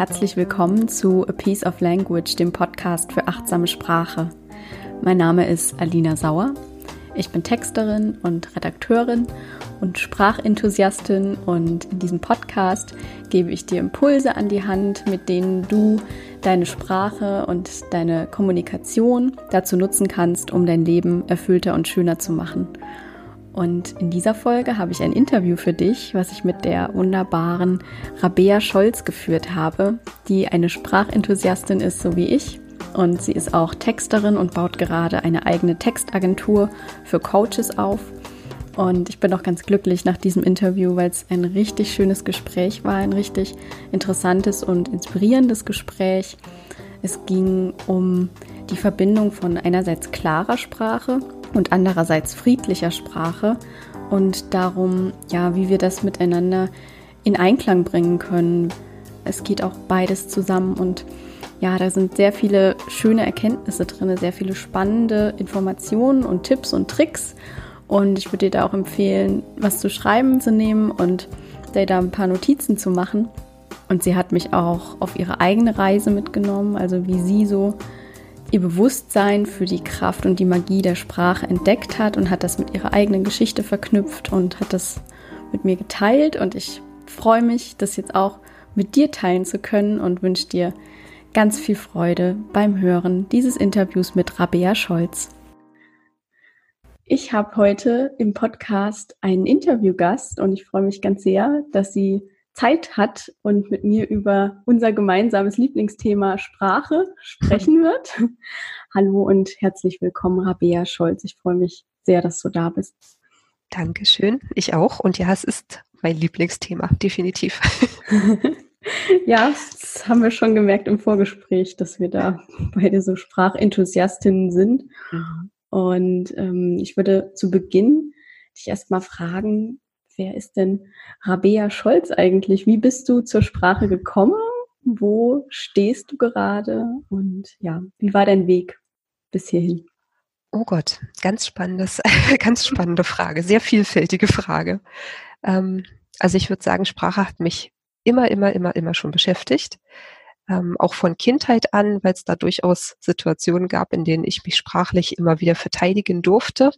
Herzlich willkommen zu A Piece of Language, dem Podcast für achtsame Sprache. Mein Name ist Alina Sauer. Ich bin Texterin und Redakteurin und Sprachenthusiastin und in diesem Podcast gebe ich dir Impulse an die Hand, mit denen du deine Sprache und deine Kommunikation dazu nutzen kannst, um dein Leben erfüllter und schöner zu machen. Und in dieser Folge habe ich ein Interview für dich, was ich mit der wunderbaren Rabea Scholz geführt habe, die eine Sprachenthusiastin ist, so wie ich. Und sie ist auch Texterin und baut gerade eine eigene Textagentur für Coaches auf. Und ich bin auch ganz glücklich nach diesem Interview, weil es ein richtig schönes Gespräch war, ein richtig interessantes und inspirierendes Gespräch. Es ging um die Verbindung von einerseits klarer Sprache und andererseits friedlicher Sprache und darum, ja, wie wir das miteinander in Einklang bringen können. Es geht auch beides zusammen und ja, da sind sehr viele schöne Erkenntnisse drin, sehr viele spannende Informationen und Tipps und Tricks. Und ich würde dir da auch empfehlen, was zu schreiben zu nehmen und dir da ein paar Notizen zu machen. Und sie hat mich auch auf ihre eigene Reise mitgenommen, also wie sie so ihr Bewusstsein für die Kraft und die Magie der Sprache entdeckt hat und hat das mit ihrer eigenen Geschichte verknüpft und hat das mit mir geteilt. Und ich freue mich, das jetzt auch mit dir teilen zu können und wünsche dir ganz viel Freude beim Hören dieses Interviews mit Rabea Scholz. Ich habe heute im Podcast einen Interviewgast und ich freue mich ganz sehr, dass sie Zeit hat und mit mir über unser gemeinsames Lieblingsthema Sprache sprechen wird. Hallo und herzlich willkommen, Rabea Scholz. Ich freue mich sehr, dass du da bist. Dankeschön. Ich auch. Und ja, es ist mein Lieblingsthema, definitiv. ja, das haben wir schon gemerkt im Vorgespräch, dass wir da beide so Sprachenthusiastinnen sind. Mhm. Und ähm, ich würde zu Beginn dich erstmal fragen, wer ist denn Rabea Scholz eigentlich? Wie bist du zur Sprache gekommen? Wo stehst du gerade? Und ja, wie war dein Weg bis hierhin? Oh Gott, ganz spannendes, ganz spannende Frage, sehr vielfältige Frage. Ähm, also ich würde sagen, Sprache hat mich immer, immer, immer, immer schon beschäftigt. Ähm, auch von Kindheit an, weil es da durchaus Situationen gab, in denen ich mich sprachlich immer wieder verteidigen durfte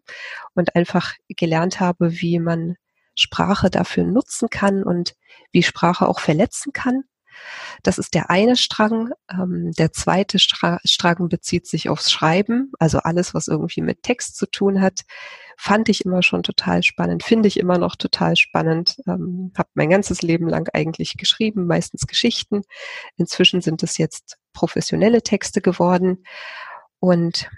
und einfach gelernt habe, wie man Sprache dafür nutzen kann und wie Sprache auch verletzen kann. Das ist der eine Strang. Ähm, der zweite Stra Strang bezieht sich aufs Schreiben, also alles, was irgendwie mit Text zu tun hat, fand ich immer schon total spannend, finde ich immer noch total spannend. Ähm, habe mein ganzes Leben lang eigentlich geschrieben, meistens Geschichten. Inzwischen sind es jetzt professionelle Texte geworden und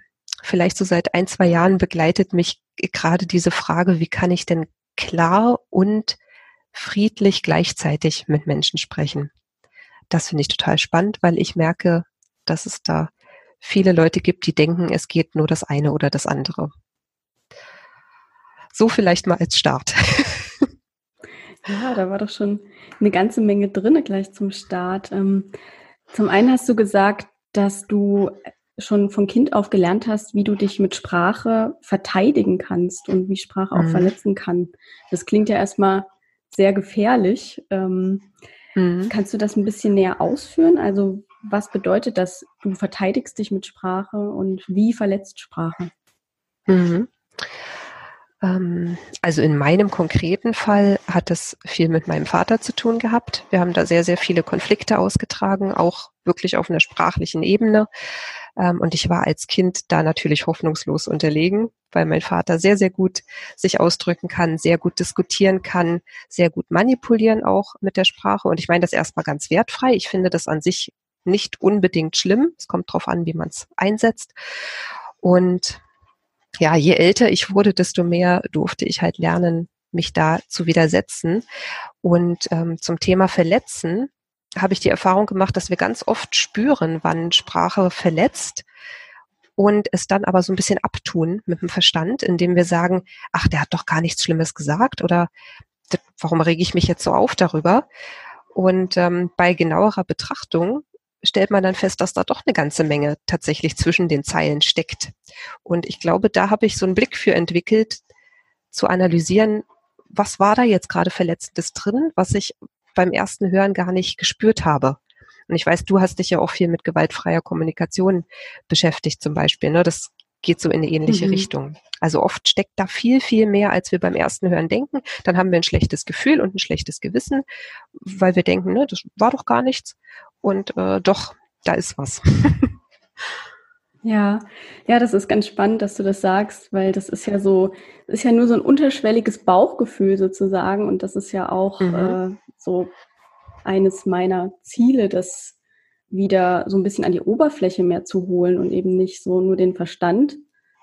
vielleicht so seit ein, zwei Jahren begleitet mich gerade diese Frage, wie kann ich denn klar und friedlich gleichzeitig mit Menschen sprechen. Das finde ich total spannend, weil ich merke, dass es da viele Leute gibt, die denken, es geht nur das eine oder das andere. So vielleicht mal als Start. Ja, da war doch schon eine ganze Menge drin gleich zum Start. Ähm, zum einen hast du gesagt, dass du schon von Kind auf gelernt hast, wie du dich mit Sprache verteidigen kannst und wie Sprache auch mhm. verletzen kann. Das klingt ja erstmal sehr gefährlich. Ähm, mhm. Kannst du das ein bisschen näher ausführen? Also was bedeutet das, du verteidigst dich mit Sprache und wie verletzt Sprache? Mhm. Ähm, also in meinem konkreten Fall hat es viel mit meinem Vater zu tun gehabt. Wir haben da sehr, sehr viele Konflikte ausgetragen, auch wirklich auf einer sprachlichen Ebene. Ähm, und ich war als Kind da natürlich hoffnungslos unterlegen, weil mein Vater sehr, sehr gut sich ausdrücken kann, sehr gut diskutieren kann, sehr gut manipulieren auch mit der Sprache. Und ich meine das erstmal ganz wertfrei. Ich finde das an sich nicht unbedingt schlimm. Es kommt darauf an, wie man es einsetzt. Und ja, je älter ich wurde, desto mehr durfte ich halt lernen, mich da zu widersetzen. Und ähm, zum Thema Verletzen habe ich die Erfahrung gemacht, dass wir ganz oft spüren, wann Sprache verletzt und es dann aber so ein bisschen abtun mit dem Verstand, indem wir sagen, ach, der hat doch gar nichts Schlimmes gesagt oder warum rege ich mich jetzt so auf darüber? Und ähm, bei genauerer Betrachtung stellt man dann fest, dass da doch eine ganze Menge tatsächlich zwischen den Zeilen steckt. Und ich glaube, da habe ich so einen Blick für entwickelt, zu analysieren, was war da jetzt gerade Verletzendes drin, was ich beim ersten Hören gar nicht gespürt habe. Und ich weiß, du hast dich ja auch viel mit gewaltfreier Kommunikation beschäftigt zum Beispiel. Ne? Das geht so in eine ähnliche mhm. Richtung. Also oft steckt da viel, viel mehr, als wir beim ersten Hören denken. Dann haben wir ein schlechtes Gefühl und ein schlechtes Gewissen, weil wir denken, ne, das war doch gar nichts. Und äh, doch, da ist was. Ja, ja, das ist ganz spannend, dass du das sagst, weil das ist ja so, ist ja nur so ein unterschwelliges Bauchgefühl sozusagen und das ist ja auch mhm. äh, so eines meiner Ziele, das wieder so ein bisschen an die Oberfläche mehr zu holen und eben nicht so nur den Verstand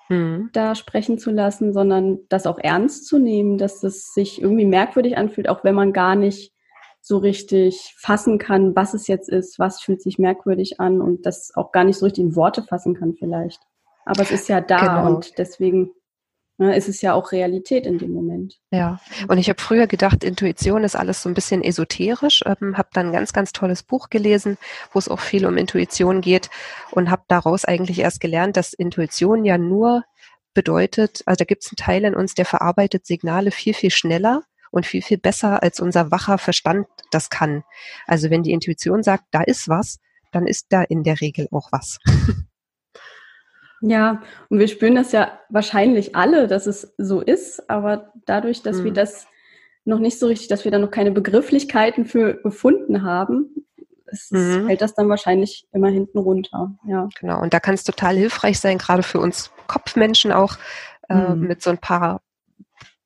mhm. da sprechen zu lassen, sondern das auch ernst zu nehmen, dass es sich irgendwie merkwürdig anfühlt, auch wenn man gar nicht so richtig fassen kann, was es jetzt ist, was fühlt sich merkwürdig an und das auch gar nicht so richtig in Worte fassen kann vielleicht. Aber es ist ja da genau. und deswegen ne, ist es ja auch Realität in dem Moment. Ja, und ich habe früher gedacht, Intuition ist alles so ein bisschen esoterisch, ähm, habe dann ein ganz, ganz tolles Buch gelesen, wo es auch viel um Intuition geht und habe daraus eigentlich erst gelernt, dass Intuition ja nur bedeutet, also da gibt es einen Teil in uns, der verarbeitet Signale viel, viel schneller und viel, viel besser, als unser wacher Verstand das kann. Also wenn die Intuition sagt, da ist was, dann ist da in der Regel auch was. Ja, und wir spüren das ja wahrscheinlich alle, dass es so ist, aber dadurch, dass mhm. wir das noch nicht so richtig, dass wir da noch keine Begrifflichkeiten für gefunden haben, mhm. fällt das dann wahrscheinlich immer hinten runter. Ja. Genau, und da kann es total hilfreich sein, gerade für uns Kopfmenschen auch, äh, mhm. mit so ein paar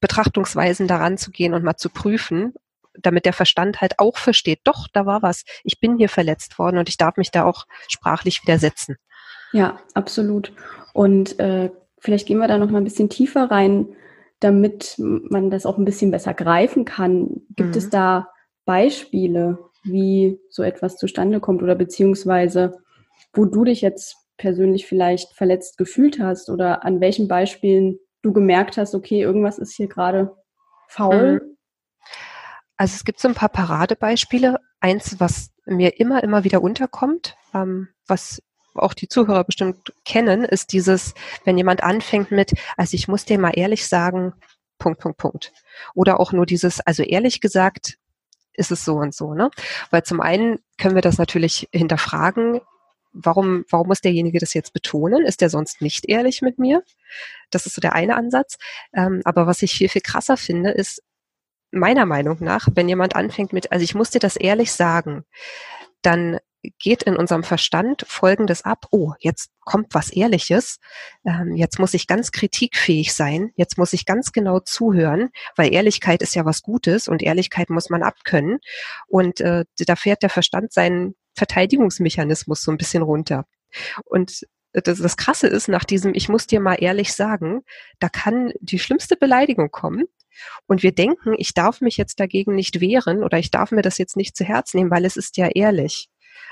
Betrachtungsweisen daran zu gehen und mal zu prüfen, damit der Verstand halt auch versteht, doch, da war was. Ich bin hier verletzt worden und ich darf mich da auch sprachlich widersetzen. Ja, absolut. Und äh, vielleicht gehen wir da noch mal ein bisschen tiefer rein, damit man das auch ein bisschen besser greifen kann. Gibt mhm. es da Beispiele, wie so etwas zustande kommt oder beziehungsweise wo du dich jetzt persönlich vielleicht verletzt gefühlt hast oder an welchen Beispielen du gemerkt hast, okay, irgendwas ist hier gerade faul? Mhm. Also es gibt so ein paar Paradebeispiele. Eins, was mir immer, immer wieder unterkommt, ähm, was auch die Zuhörer bestimmt kennen, ist dieses, wenn jemand anfängt mit, also ich muss dir mal ehrlich sagen, Punkt, Punkt, Punkt. Oder auch nur dieses, also ehrlich gesagt, ist es so und so, ne? Weil zum einen können wir das natürlich hinterfragen, warum, warum muss derjenige das jetzt betonen? Ist der sonst nicht ehrlich mit mir? Das ist so der eine Ansatz. Ähm, aber was ich viel, viel krasser finde, ist meiner Meinung nach, wenn jemand anfängt mit, also ich muss dir das ehrlich sagen, dann geht in unserem Verstand Folgendes ab, oh, jetzt kommt was Ehrliches, ähm, jetzt muss ich ganz kritikfähig sein, jetzt muss ich ganz genau zuhören, weil Ehrlichkeit ist ja was Gutes und Ehrlichkeit muss man abkönnen. Und äh, da fährt der Verstand seinen Verteidigungsmechanismus so ein bisschen runter. Und das, das Krasse ist, nach diesem, ich muss dir mal ehrlich sagen, da kann die schlimmste Beleidigung kommen. Und wir denken, ich darf mich jetzt dagegen nicht wehren oder ich darf mir das jetzt nicht zu Herz nehmen, weil es ist ja ehrlich.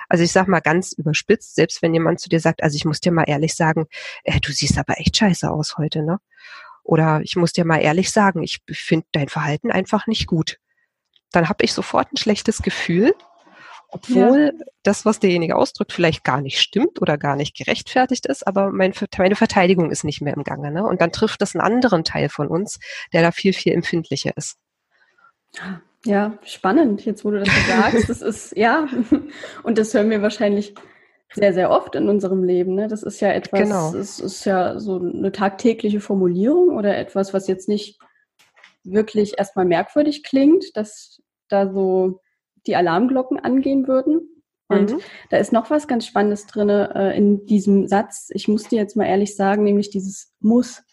Also ich sag mal ganz überspitzt, selbst wenn jemand zu dir sagt, also ich muss dir mal ehrlich sagen, äh, du siehst aber echt scheiße aus heute, ne? Oder ich muss dir mal ehrlich sagen, ich finde dein Verhalten einfach nicht gut. Dann habe ich sofort ein schlechtes Gefühl obwohl ja. das, was derjenige ausdrückt, vielleicht gar nicht stimmt oder gar nicht gerechtfertigt ist, aber mein, meine Verteidigung ist nicht mehr im Gange. Ne? Und dann trifft das einen anderen Teil von uns, der da viel, viel empfindlicher ist. Ja, spannend, jetzt wo du das so sagst. Das ist, ja, und das hören wir wahrscheinlich sehr, sehr oft in unserem Leben. Ne? Das ist ja etwas, genau. es ist ja so eine tagtägliche Formulierung oder etwas, was jetzt nicht wirklich erstmal merkwürdig klingt, dass da so die Alarmglocken angehen würden. Und mhm. da ist noch was ganz Spannendes drin äh, in diesem Satz. Ich muss dir jetzt mal ehrlich sagen, nämlich dieses muss.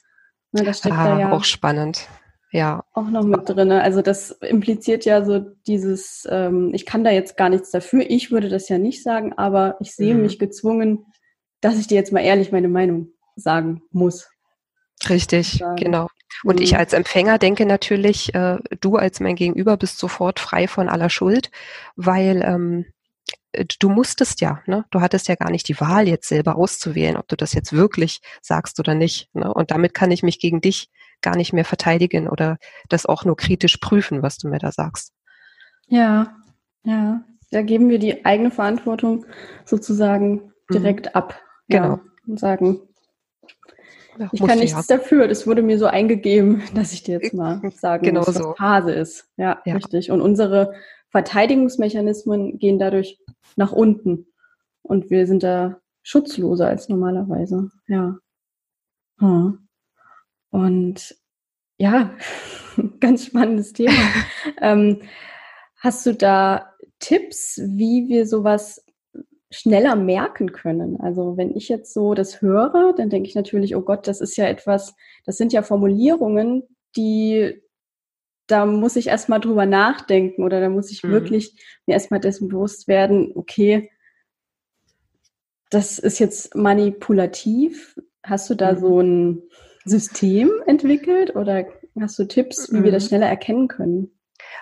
Ne, das steckt ah, da ja auch spannend. Ja. Auch noch mit drin. Also das impliziert ja so dieses, ähm, ich kann da jetzt gar nichts dafür. Ich würde das ja nicht sagen, aber ich sehe mhm. mich gezwungen, dass ich dir jetzt mal ehrlich meine Meinung sagen muss. Richtig, genau. Und mhm. ich als Empfänger denke natürlich, äh, du als mein Gegenüber bist sofort frei von aller Schuld, weil ähm, du musstest ja, ne? Du hattest ja gar nicht die Wahl, jetzt selber auszuwählen, ob du das jetzt wirklich sagst oder nicht. Ne? Und damit kann ich mich gegen dich gar nicht mehr verteidigen oder das auch nur kritisch prüfen, was du mir da sagst. Ja, ja. Da geben wir die eigene Verantwortung sozusagen mhm. direkt mhm. ab. Genau. Ja, und sagen, ich kann nichts ja. dafür. Das wurde mir so eingegeben, dass ich dir jetzt mal sagen genau muss, was so. Phase ist. Ja, ja, richtig. Und unsere Verteidigungsmechanismen gehen dadurch nach unten. Und wir sind da schutzloser als normalerweise. Ja. Hm. Und ja, ganz spannendes Thema. ähm, hast du da Tipps, wie wir sowas schneller merken können? Also wenn ich jetzt so das höre, dann denke ich natürlich, oh Gott, das ist ja etwas, das sind ja Formulierungen, die da muss ich erstmal drüber nachdenken oder da muss ich mhm. wirklich mir erstmal dessen bewusst werden, okay, das ist jetzt manipulativ. Hast du da mhm. so ein System entwickelt oder hast du Tipps, wie wir das mhm. schneller erkennen können?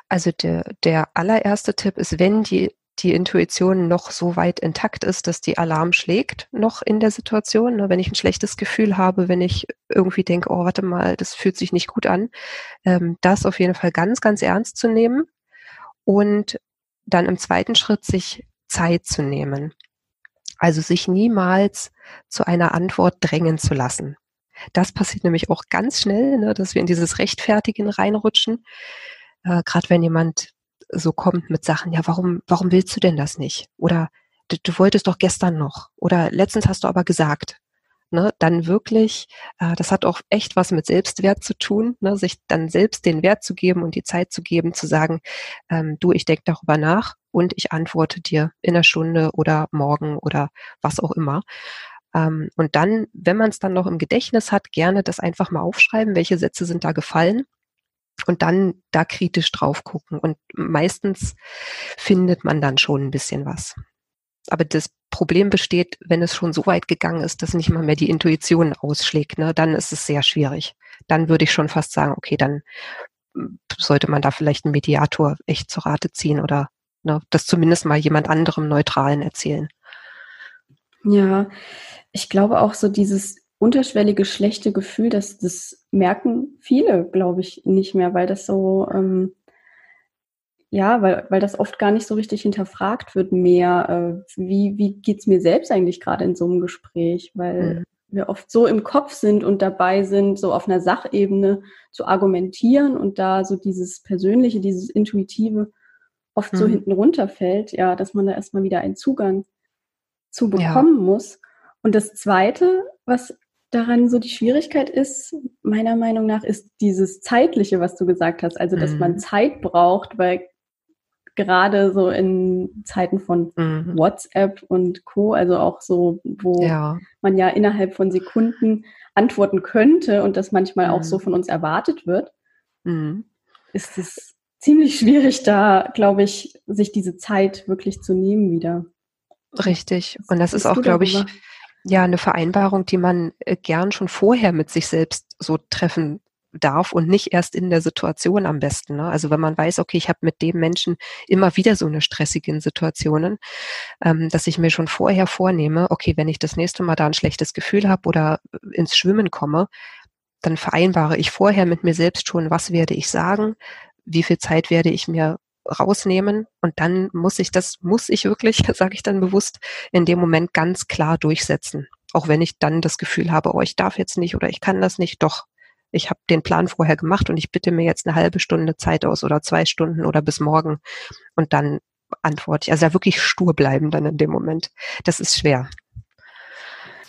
Also der, der allererste Tipp ist, wenn die, die Intuition noch so weit intakt ist, dass die Alarm schlägt, noch in der Situation, ne, wenn ich ein schlechtes Gefühl habe, wenn ich irgendwie denke, oh, warte mal, das fühlt sich nicht gut an, ähm, das auf jeden Fall ganz, ganz ernst zu nehmen und dann im zweiten Schritt sich Zeit zu nehmen. Also sich niemals zu einer Antwort drängen zu lassen. Das passiert nämlich auch ganz schnell, ne, dass wir in dieses Rechtfertigen reinrutschen. Äh, Gerade wenn jemand so kommt mit Sachen, ja, warum, warum willst du denn das nicht? Oder du, du wolltest doch gestern noch. Oder letztens hast du aber gesagt. Ne, dann wirklich, äh, das hat auch echt was mit Selbstwert zu tun, ne, sich dann selbst den Wert zu geben und die Zeit zu geben, zu sagen, ähm, du, ich denke darüber nach und ich antworte dir in einer Stunde oder morgen oder was auch immer. Ähm, und dann, wenn man es dann noch im Gedächtnis hat, gerne das einfach mal aufschreiben, welche Sätze sind da gefallen und dann da kritisch drauf gucken. Und meistens findet man dann schon ein bisschen was. Aber das Problem besteht, wenn es schon so weit gegangen ist, dass nicht mal mehr die Intuition ausschlägt, ne, dann ist es sehr schwierig. Dann würde ich schon fast sagen, okay, dann hm, sollte man da vielleicht einen Mediator echt zur Rate ziehen oder ne, das zumindest mal jemand anderem Neutralen erzählen. Ja, ich glaube auch so dieses unterschwellige schlechte Gefühl, dass das merken viele, glaube ich, nicht mehr, weil das so, ähm, ja, weil, weil das oft gar nicht so richtig hinterfragt wird mehr. Äh, wie wie geht's mir selbst eigentlich gerade in so einem Gespräch? Weil mhm. wir oft so im Kopf sind und dabei sind, so auf einer Sachebene zu argumentieren und da so dieses Persönliche, dieses Intuitive oft mhm. so hinten runterfällt, ja, dass man da erstmal wieder einen Zugang zu bekommen ja. muss. Und das Zweite, was daran so die Schwierigkeit ist, meiner Meinung nach, ist dieses Zeitliche, was du gesagt hast. Also, dass mhm. man Zeit braucht, weil gerade so in Zeiten von mhm. WhatsApp und Co., also auch so, wo ja. man ja innerhalb von Sekunden antworten könnte und das manchmal mhm. auch so von uns erwartet wird, mhm. ist es ziemlich schwierig, da, glaube ich, sich diese Zeit wirklich zu nehmen wieder. Richtig. Und das ist auch, glaube ich, ja eine Vereinbarung, die man äh, gern schon vorher mit sich selbst so treffen darf und nicht erst in der Situation am besten. Ne? Also wenn man weiß, okay, ich habe mit dem Menschen immer wieder so eine stressige Situationen, ähm, dass ich mir schon vorher vornehme, okay, wenn ich das nächste Mal da ein schlechtes Gefühl habe oder ins Schwimmen komme, dann vereinbare ich vorher mit mir selbst schon, was werde ich sagen, wie viel Zeit werde ich mir rausnehmen und dann muss ich das, muss ich wirklich, sage ich dann bewusst, in dem Moment ganz klar durchsetzen. Auch wenn ich dann das Gefühl habe, oh, ich darf jetzt nicht oder ich kann das nicht, doch. Ich habe den Plan vorher gemacht und ich bitte mir jetzt eine halbe Stunde Zeit aus oder zwei Stunden oder bis morgen und dann antworte ich. Also ja, wirklich stur bleiben dann in dem Moment. Das ist schwer.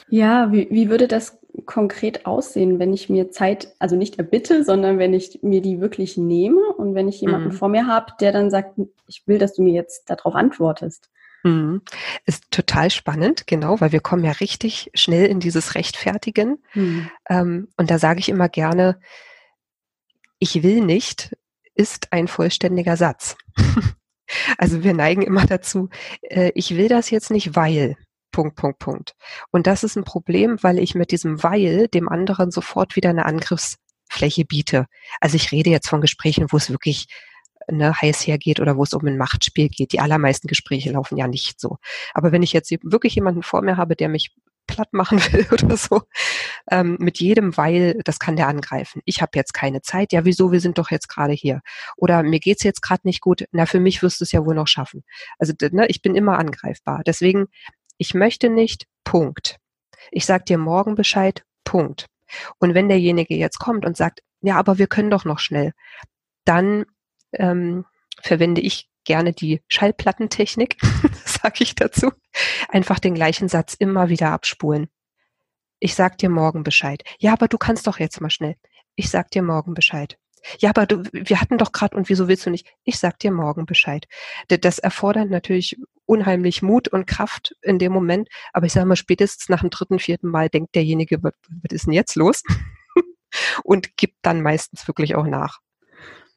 Ja, wie, wie würde das konkret aussehen, wenn ich mir Zeit, also nicht erbitte, sondern wenn ich mir die wirklich nehme und wenn ich jemanden mhm. vor mir habe, der dann sagt, ich will, dass du mir jetzt darauf antwortest? Mhm. Ist total spannend, genau, weil wir kommen ja richtig schnell in dieses Rechtfertigen. Mhm. Ähm, und da sage ich immer gerne, ich will nicht ist ein vollständiger Satz. also wir neigen immer dazu, äh, ich will das jetzt nicht, weil. Punkt, Punkt, Punkt. Und das ist ein Problem, weil ich mit diesem Weil dem anderen sofort wieder eine Angriffsfläche biete. Also ich rede jetzt von Gesprächen, wo es wirklich ne, heiß hergeht oder wo es um ein Machtspiel geht. Die allermeisten Gespräche laufen ja nicht so. Aber wenn ich jetzt wirklich jemanden vor mir habe, der mich platt machen will oder so, ähm, mit jedem Weil, das kann der angreifen. Ich habe jetzt keine Zeit. Ja, wieso? Wir sind doch jetzt gerade hier. Oder mir geht's jetzt gerade nicht gut. Na, für mich wirst du es ja wohl noch schaffen. Also ne, ich bin immer angreifbar. Deswegen ich möchte nicht, Punkt. Ich sag dir morgen Bescheid, Punkt. Und wenn derjenige jetzt kommt und sagt, ja, aber wir können doch noch schnell, dann ähm, verwende ich gerne die Schallplattentechnik, sage ich dazu. Einfach den gleichen Satz immer wieder abspulen. Ich sag dir morgen Bescheid. Ja, aber du kannst doch jetzt mal schnell. Ich sag dir morgen Bescheid. Ja, aber du, wir hatten doch gerade und wieso willst du nicht? Ich sag dir morgen Bescheid. Das erfordert natürlich unheimlich Mut und Kraft in dem Moment. Aber ich sage mal, spätestens nach dem dritten, vierten Mal denkt derjenige, was, was ist denn jetzt los? und gibt dann meistens wirklich auch nach.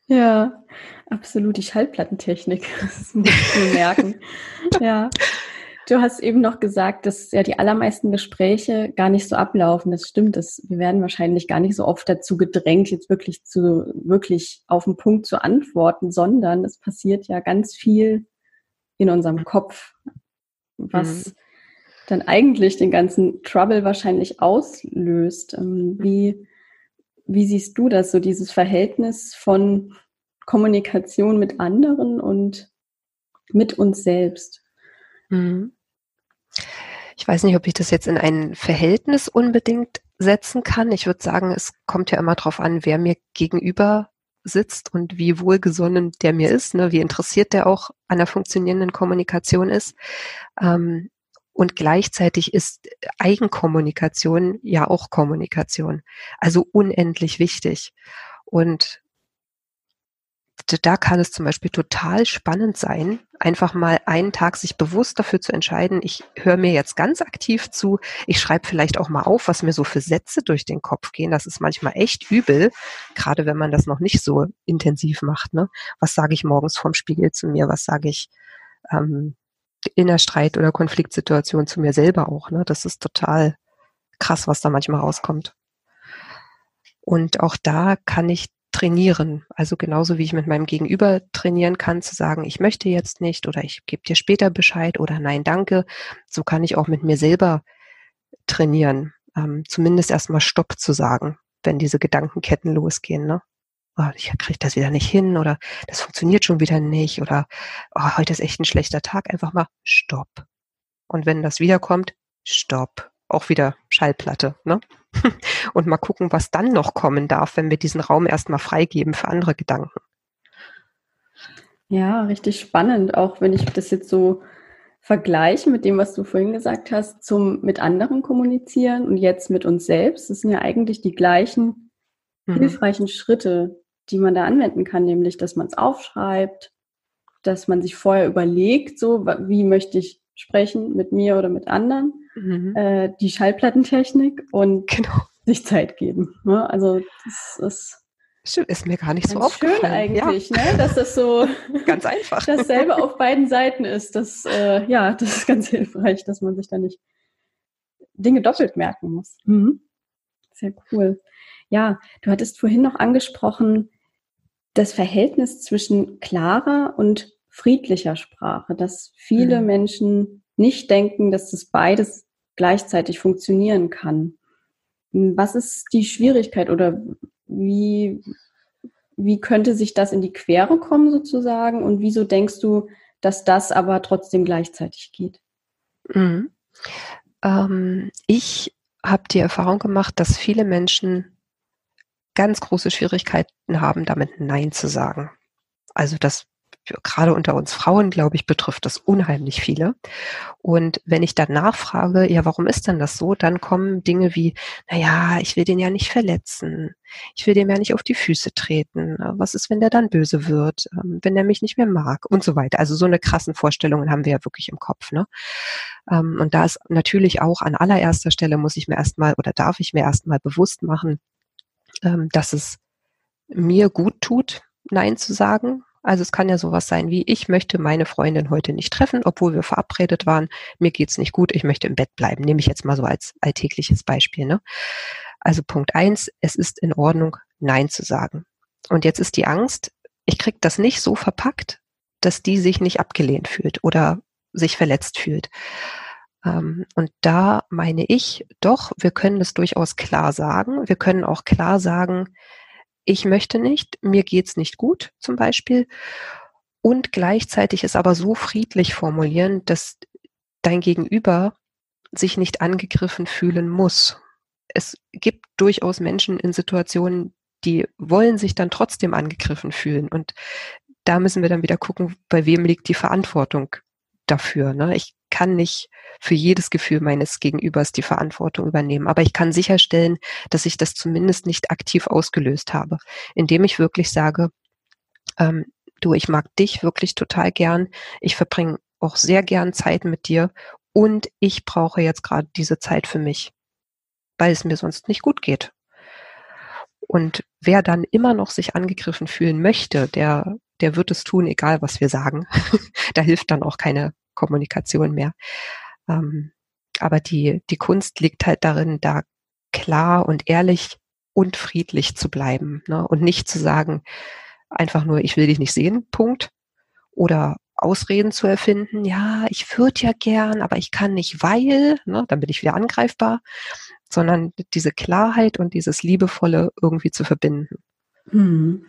Ja, absolut. Die Schallplattentechnik. Das muss ich merken. ja. Du hast eben noch gesagt, dass ja die allermeisten Gespräche gar nicht so ablaufen. Das stimmt. Das, wir werden wahrscheinlich gar nicht so oft dazu gedrängt, jetzt wirklich zu, wirklich auf den Punkt zu antworten, sondern es passiert ja ganz viel in unserem Kopf, was mhm. dann eigentlich den ganzen Trouble wahrscheinlich auslöst. Ähm, wie, wie siehst du das, so dieses Verhältnis von Kommunikation mit anderen und mit uns selbst? Mhm. Ich weiß nicht, ob ich das jetzt in ein Verhältnis unbedingt setzen kann. Ich würde sagen, es kommt ja immer darauf an, wer mir gegenüber sitzt und wie wohlgesonnen der mir ist, ne, wie interessiert der auch an der funktionierenden Kommunikation ist. Ähm, und gleichzeitig ist Eigenkommunikation ja auch Kommunikation. Also unendlich wichtig. Und da kann es zum Beispiel total spannend sein, einfach mal einen Tag sich bewusst dafür zu entscheiden, ich höre mir jetzt ganz aktiv zu, ich schreibe vielleicht auch mal auf, was mir so für Sätze durch den Kopf gehen. Das ist manchmal echt übel, gerade wenn man das noch nicht so intensiv macht. Ne? Was sage ich morgens vorm Spiegel zu mir? Was sage ich ähm, in der Streit- oder Konfliktsituation zu mir selber auch? Ne? Das ist total krass, was da manchmal rauskommt. Und auch da kann ich trainieren. Also genauso wie ich mit meinem Gegenüber trainieren kann, zu sagen, ich möchte jetzt nicht oder ich gebe dir später Bescheid oder nein, danke. So kann ich auch mit mir selber trainieren. Ähm, zumindest erstmal Stopp zu sagen, wenn diese Gedankenketten losgehen. Ne? Oh, ich kriege das wieder nicht hin oder das funktioniert schon wieder nicht oder oh, heute ist echt ein schlechter Tag. Einfach mal Stopp. Und wenn das wiederkommt, Stopp auch wieder Schallplatte. Ne? Und mal gucken, was dann noch kommen darf, wenn wir diesen Raum erstmal freigeben für andere Gedanken. Ja, richtig spannend, auch wenn ich das jetzt so vergleiche mit dem, was du vorhin gesagt hast, zum mit anderen kommunizieren und jetzt mit uns selbst. Das sind ja eigentlich die gleichen mhm. hilfreichen Schritte, die man da anwenden kann, nämlich, dass man es aufschreibt, dass man sich vorher überlegt, so, wie möchte ich sprechen mit mir oder mit anderen, mhm. äh, die Schallplattentechnik und genau. sich Zeit geben. Ne? Also das ist Stimmt, ist mir gar nicht so aufgefallen. Schön eigentlich, ja. ne? dass das so ganz einfach dasselbe auf beiden Seiten ist. Das, äh, ja, das ist ganz hilfreich, dass man sich da nicht Dinge doppelt merken muss. Mhm. Sehr cool. Ja, du hattest vorhin noch angesprochen, das Verhältnis zwischen klarer und friedlicher Sprache, dass viele mhm. Menschen nicht denken, dass das beides gleichzeitig funktionieren kann. Was ist die Schwierigkeit oder wie, wie könnte sich das in die Quere kommen sozusagen und wieso denkst du, dass das aber trotzdem gleichzeitig geht? Mhm. Ähm, ich habe die Erfahrung gemacht, dass viele Menschen ganz große Schwierigkeiten haben, damit Nein zu sagen. Also das gerade unter uns Frauen, glaube ich, betrifft das unheimlich viele. Und wenn ich dann nachfrage, ja, warum ist denn das so, dann kommen Dinge wie, na ja, ich will den ja nicht verletzen. Ich will dem ja nicht auf die Füße treten. Was ist, wenn der dann böse wird? Ähm, wenn er mich nicht mehr mag? Und so weiter. Also so eine krassen Vorstellungen haben wir ja wirklich im Kopf, ne? Ähm, und da ist natürlich auch an allererster Stelle muss ich mir erstmal oder darf ich mir erstmal bewusst machen, ähm, dass es mir gut tut, Nein zu sagen, also es kann ja sowas sein wie, ich möchte meine Freundin heute nicht treffen, obwohl wir verabredet waren. Mir geht's nicht gut, ich möchte im Bett bleiben. Nehme ich jetzt mal so als alltägliches Beispiel. Ne? Also Punkt eins, es ist in Ordnung, Nein zu sagen. Und jetzt ist die Angst, ich krieg das nicht so verpackt, dass die sich nicht abgelehnt fühlt oder sich verletzt fühlt. Ähm, und da meine ich, doch, wir können es durchaus klar sagen. Wir können auch klar sagen, ich möchte nicht, mir geht's nicht gut zum Beispiel. Und gleichzeitig es aber so friedlich formulieren, dass dein Gegenüber sich nicht angegriffen fühlen muss. Es gibt durchaus Menschen in Situationen, die wollen sich dann trotzdem angegriffen fühlen. Und da müssen wir dann wieder gucken, bei wem liegt die Verantwortung dafür. Ne? Ich kann nicht für jedes Gefühl meines Gegenübers die Verantwortung übernehmen, aber ich kann sicherstellen, dass ich das zumindest nicht aktiv ausgelöst habe, indem ich wirklich sage, ähm, du, ich mag dich wirklich total gern, ich verbringe auch sehr gern Zeit mit dir und ich brauche jetzt gerade diese Zeit für mich, weil es mir sonst nicht gut geht. Und wer dann immer noch sich angegriffen fühlen möchte, der, der wird es tun, egal was wir sagen. da hilft dann auch keine Kommunikation mehr. Ähm, aber die, die Kunst liegt halt darin, da klar und ehrlich und friedlich zu bleiben ne? und nicht zu sagen, einfach nur, ich will dich nicht sehen, Punkt. Oder Ausreden zu erfinden, ja, ich würde ja gern, aber ich kann nicht, weil, ne, dann bin ich wieder angreifbar, sondern diese Klarheit und dieses Liebevolle irgendwie zu verbinden. Hm.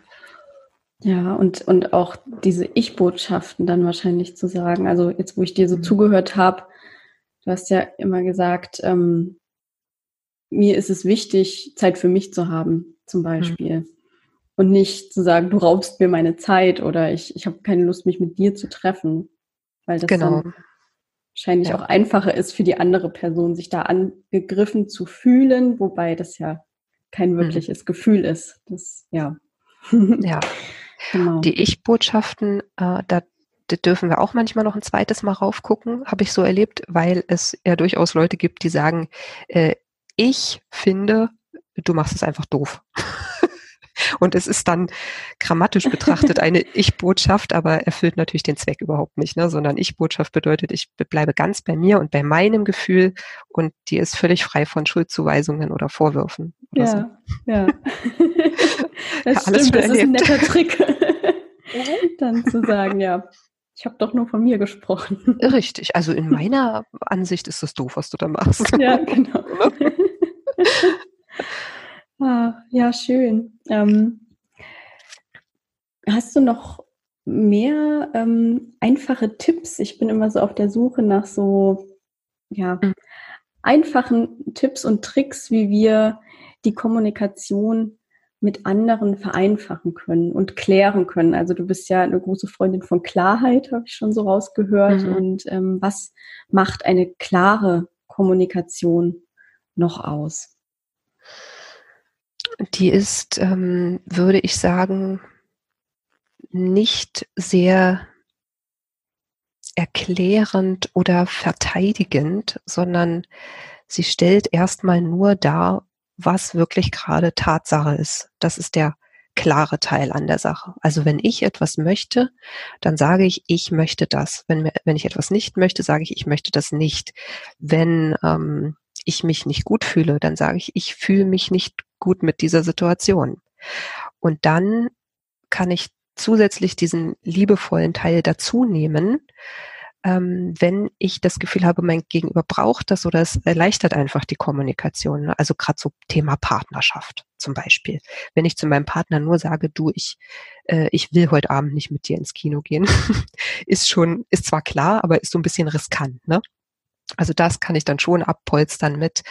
Ja, und, und auch diese Ich-Botschaften dann wahrscheinlich zu sagen. Also jetzt, wo ich dir so mhm. zugehört habe, du hast ja immer gesagt, ähm, mir ist es wichtig, Zeit für mich zu haben, zum mhm. Beispiel. Mhm. Und nicht zu sagen, du raubst mir meine Zeit oder ich, ich habe keine Lust, mich mit dir zu treffen. Weil das genau. dann wahrscheinlich ja. auch einfacher ist für die andere Person, sich da angegriffen zu fühlen, wobei das ja kein mhm. wirkliches mhm. Gefühl ist. Das, ja. Ja. Genau. Die Ich-Botschaften, äh, da, dürfen wir auch manchmal noch ein zweites Mal raufgucken, habe ich so erlebt, weil es ja durchaus Leute gibt, die sagen, äh, ich finde, du machst es einfach doof. Und es ist dann grammatisch betrachtet eine Ich-Botschaft, aber erfüllt natürlich den Zweck überhaupt nicht, ne? sondern Ich-Botschaft bedeutet, ich bleibe ganz bei mir und bei meinem Gefühl und die ist völlig frei von Schuldzuweisungen oder Vorwürfen. Oder ja, so. ja. das ja, stimmt, das ist ein netter Trick. dann zu sagen, ja, ich habe doch nur von mir gesprochen. Richtig, also in meiner Ansicht ist das doof, was du da machst. Ja, genau. Ah, ja, schön. Ähm, hast du noch mehr ähm, einfache Tipps? Ich bin immer so auf der Suche nach so ja, mhm. einfachen Tipps und Tricks, wie wir die Kommunikation mit anderen vereinfachen können und klären können. Also du bist ja eine große Freundin von Klarheit, habe ich schon so rausgehört. Mhm. Und ähm, was macht eine klare Kommunikation noch aus? Die ist, ähm, würde ich sagen, nicht sehr erklärend oder verteidigend, sondern sie stellt erstmal nur dar, was wirklich gerade Tatsache ist. Das ist der klare Teil an der Sache. Also wenn ich etwas möchte, dann sage ich, ich möchte das. Wenn, wenn ich etwas nicht möchte, sage ich, ich möchte das nicht. Wenn ähm, ich mich nicht gut fühle, dann sage ich, ich fühle mich nicht gut mit dieser Situation. Und dann kann ich zusätzlich diesen liebevollen Teil dazu nehmen, ähm, wenn ich das Gefühl habe, mein Gegenüber braucht das oder es erleichtert einfach die Kommunikation. Ne? Also gerade so Thema Partnerschaft zum Beispiel. Wenn ich zu meinem Partner nur sage, du, ich, äh, ich will heute Abend nicht mit dir ins Kino gehen, ist schon, ist zwar klar, aber ist so ein bisschen riskant, ne? Also das kann ich dann schon abpolstern mit.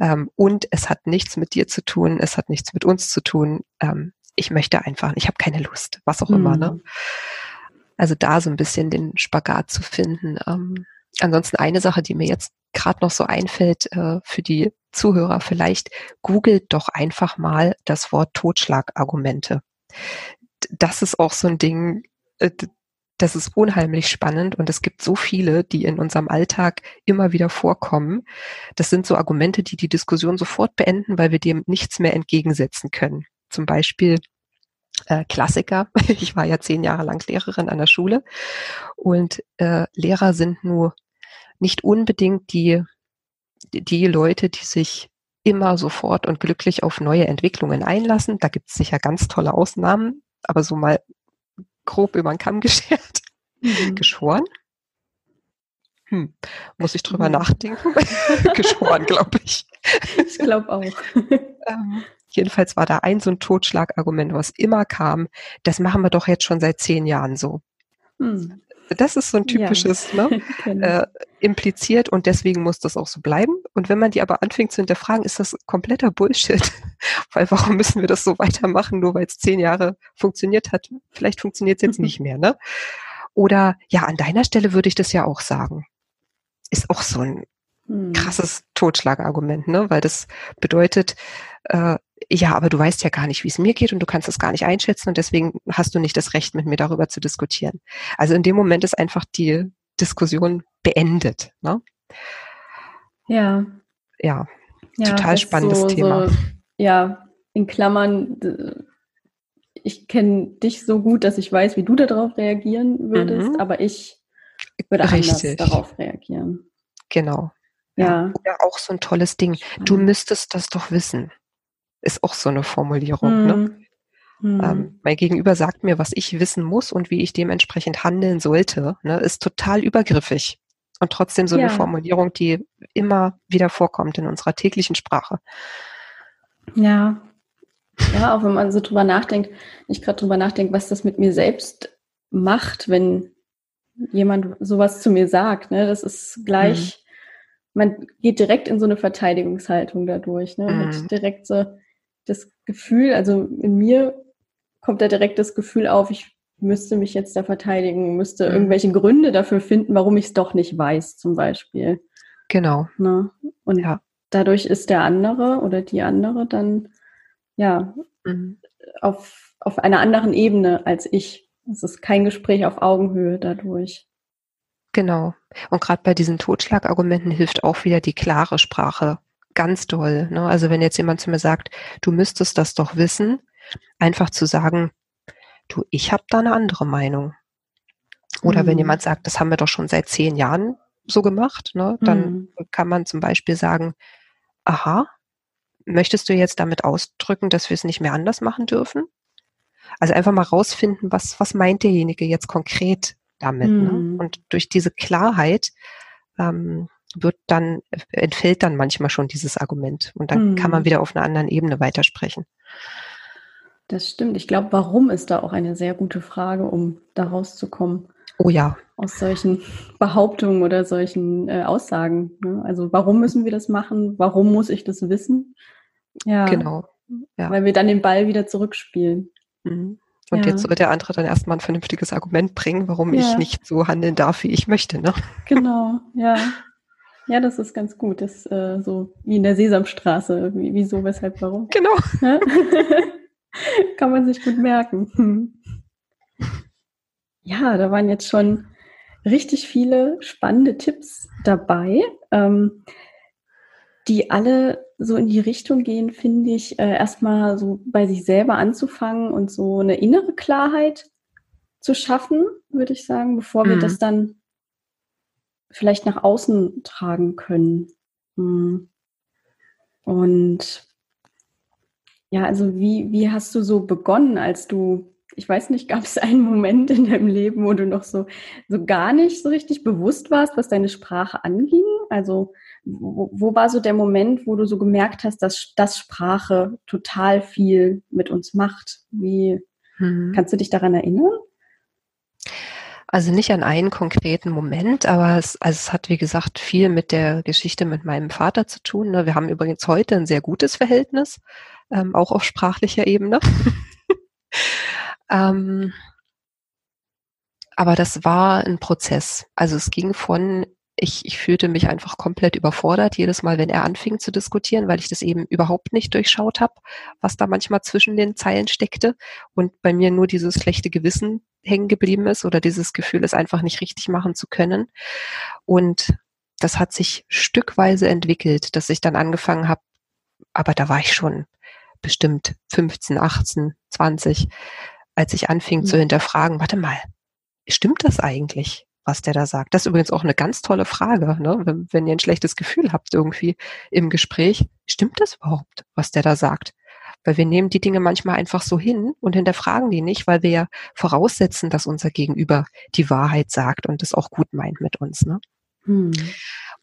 Ähm, und es hat nichts mit dir zu tun, es hat nichts mit uns zu tun. Ähm, ich möchte einfach, ich habe keine Lust, was auch mhm. immer. Ne? Hm. Also da so ein bisschen den Spagat zu finden. Ähm, ansonsten eine Sache, die mir jetzt gerade noch so einfällt äh, für die Zuhörer vielleicht, googelt doch einfach mal das Wort Totschlagargumente. Das ist auch so ein Ding, äh, das ist unheimlich spannend und es gibt so viele, die in unserem Alltag immer wieder vorkommen. Das sind so Argumente, die die Diskussion sofort beenden, weil wir dem nichts mehr entgegensetzen können. Zum Beispiel äh, Klassiker. Ich war ja zehn Jahre lang Lehrerin an der Schule und äh, Lehrer sind nur nicht unbedingt die, die Leute, die sich immer sofort und glücklich auf neue Entwicklungen einlassen. Da gibt es sicher ganz tolle Ausnahmen, aber so mal grob über den Kamm geschert, mhm. geschoren. Hm, muss ich drüber mhm. nachdenken? geschoren, glaube ich. Ich glaube auch. ähm, Jedenfalls war da ein so ein Totschlagargument, was immer kam, das machen wir doch jetzt schon seit zehn Jahren so. Hm. Das ist so ein typisches, ja. ne? äh, impliziert und deswegen muss das auch so bleiben. Und wenn man die aber anfängt zu hinterfragen, ist das kompletter Bullshit. weil warum müssen wir das so weitermachen, nur weil es zehn Jahre funktioniert hat? Vielleicht funktioniert es jetzt mhm. nicht mehr, ne? Oder ja, an deiner Stelle würde ich das ja auch sagen. Ist auch so ein mhm. krasses Totschlagargument, ne? Weil das bedeutet, äh, ja, aber du weißt ja gar nicht, wie es mir geht und du kannst es gar nicht einschätzen und deswegen hast du nicht das Recht, mit mir darüber zu diskutieren. Also in dem Moment ist einfach die Diskussion beendet. Ne? Ja. Ja, ja total spannendes so, Thema. So, ja, in Klammern, ich kenne dich so gut, dass ich weiß, wie du darauf reagieren würdest, mhm. aber ich würde Richtig. anders darauf reagieren. Genau. Ja. Oder auch so ein tolles Ding. Du müsstest das doch wissen. Ist auch so eine Formulierung. Mhm. Ne? Mhm. Ähm, mein Gegenüber sagt mir, was ich wissen muss und wie ich dementsprechend handeln sollte, ne, ist total übergriffig. Und trotzdem so ja. eine Formulierung, die immer wieder vorkommt in unserer täglichen Sprache. Ja. Ja, auch wenn man so drüber nachdenkt, ich gerade drüber nachdenke, was das mit mir selbst macht, wenn jemand sowas zu mir sagt. Ne? Das ist gleich, mhm. man geht direkt in so eine Verteidigungshaltung dadurch. Ne? Mhm. Direkt so das Gefühl, also in mir kommt da direkt das Gefühl auf, ich müsste mich jetzt da verteidigen, müsste mhm. irgendwelche Gründe dafür finden, warum ich es doch nicht weiß, zum Beispiel. Genau. Ne? Und ja. dadurch ist der andere oder die andere dann ja mhm. auf, auf einer anderen Ebene als ich. Es ist kein Gespräch auf Augenhöhe dadurch. Genau. Und gerade bei diesen Totschlagargumenten hilft auch wieder die klare Sprache. Ganz toll. Ne? Also wenn jetzt jemand zu mir sagt, du müsstest das doch wissen, einfach zu sagen, du, ich habe da eine andere Meinung. Oder mhm. wenn jemand sagt, das haben wir doch schon seit zehn Jahren so gemacht, ne, dann mhm. kann man zum Beispiel sagen, aha, möchtest du jetzt damit ausdrücken, dass wir es nicht mehr anders machen dürfen? Also einfach mal rausfinden, was, was meint derjenige jetzt konkret damit. Ne? Mhm. Ne? Und durch diese Klarheit ähm, wird dann, entfällt dann manchmal schon dieses Argument. Und dann kann man mhm. wieder auf einer anderen Ebene weitersprechen. Das stimmt. Ich glaube, warum ist da auch eine sehr gute Frage, um da rauszukommen. Oh ja. Aus solchen Behauptungen oder solchen äh, Aussagen. Ne? Also warum müssen wir das machen? Warum muss ich das wissen? Ja. Genau. Ja. Weil wir dann den Ball wieder zurückspielen. Mhm. Und ja. jetzt soll der andere dann erstmal ein vernünftiges Argument bringen, warum ja. ich nicht so handeln darf, wie ich möchte. Ne? Genau, ja. Ja, das ist ganz gut. Das ist äh, so wie in der Sesamstraße. Wie, wieso, weshalb, warum? Genau. Ja? Kann man sich gut merken. Ja, da waren jetzt schon richtig viele spannende Tipps dabei, ähm, die alle so in die Richtung gehen, finde ich, äh, erstmal so bei sich selber anzufangen und so eine innere Klarheit zu schaffen, würde ich sagen, bevor wir mhm. das dann vielleicht nach außen tragen können. Hm. Und ja, also wie, wie hast du so begonnen, als du, ich weiß nicht, gab es einen Moment in deinem Leben, wo du noch so, so gar nicht so richtig bewusst warst, was deine Sprache anging? Also wo, wo war so der Moment, wo du so gemerkt hast, dass das Sprache total viel mit uns macht? Wie mhm. kannst du dich daran erinnern? Also nicht an einen konkreten Moment, aber es, also es hat, wie gesagt, viel mit der Geschichte mit meinem Vater zu tun. Ne? Wir haben übrigens heute ein sehr gutes Verhältnis ähm, auch auf sprachlicher Ebene. ähm, aber das war ein Prozess. Also es ging von, ich, ich fühlte mich einfach komplett überfordert, jedes Mal, wenn er anfing zu diskutieren, weil ich das eben überhaupt nicht durchschaut habe, was da manchmal zwischen den Zeilen steckte und bei mir nur dieses schlechte Gewissen hängen geblieben ist oder dieses Gefühl, es einfach nicht richtig machen zu können. Und das hat sich stückweise entwickelt, dass ich dann angefangen habe, aber da war ich schon bestimmt 15, 18, 20, als ich anfing mhm. zu hinterfragen, warte mal, stimmt das eigentlich, was der da sagt? Das ist übrigens auch eine ganz tolle Frage, ne? wenn, wenn ihr ein schlechtes Gefühl habt irgendwie im Gespräch, stimmt das überhaupt, was der da sagt? Weil wir nehmen die Dinge manchmal einfach so hin und hinterfragen die nicht, weil wir ja voraussetzen, dass unser Gegenüber die Wahrheit sagt und es auch gut meint mit uns. Ne? Hm.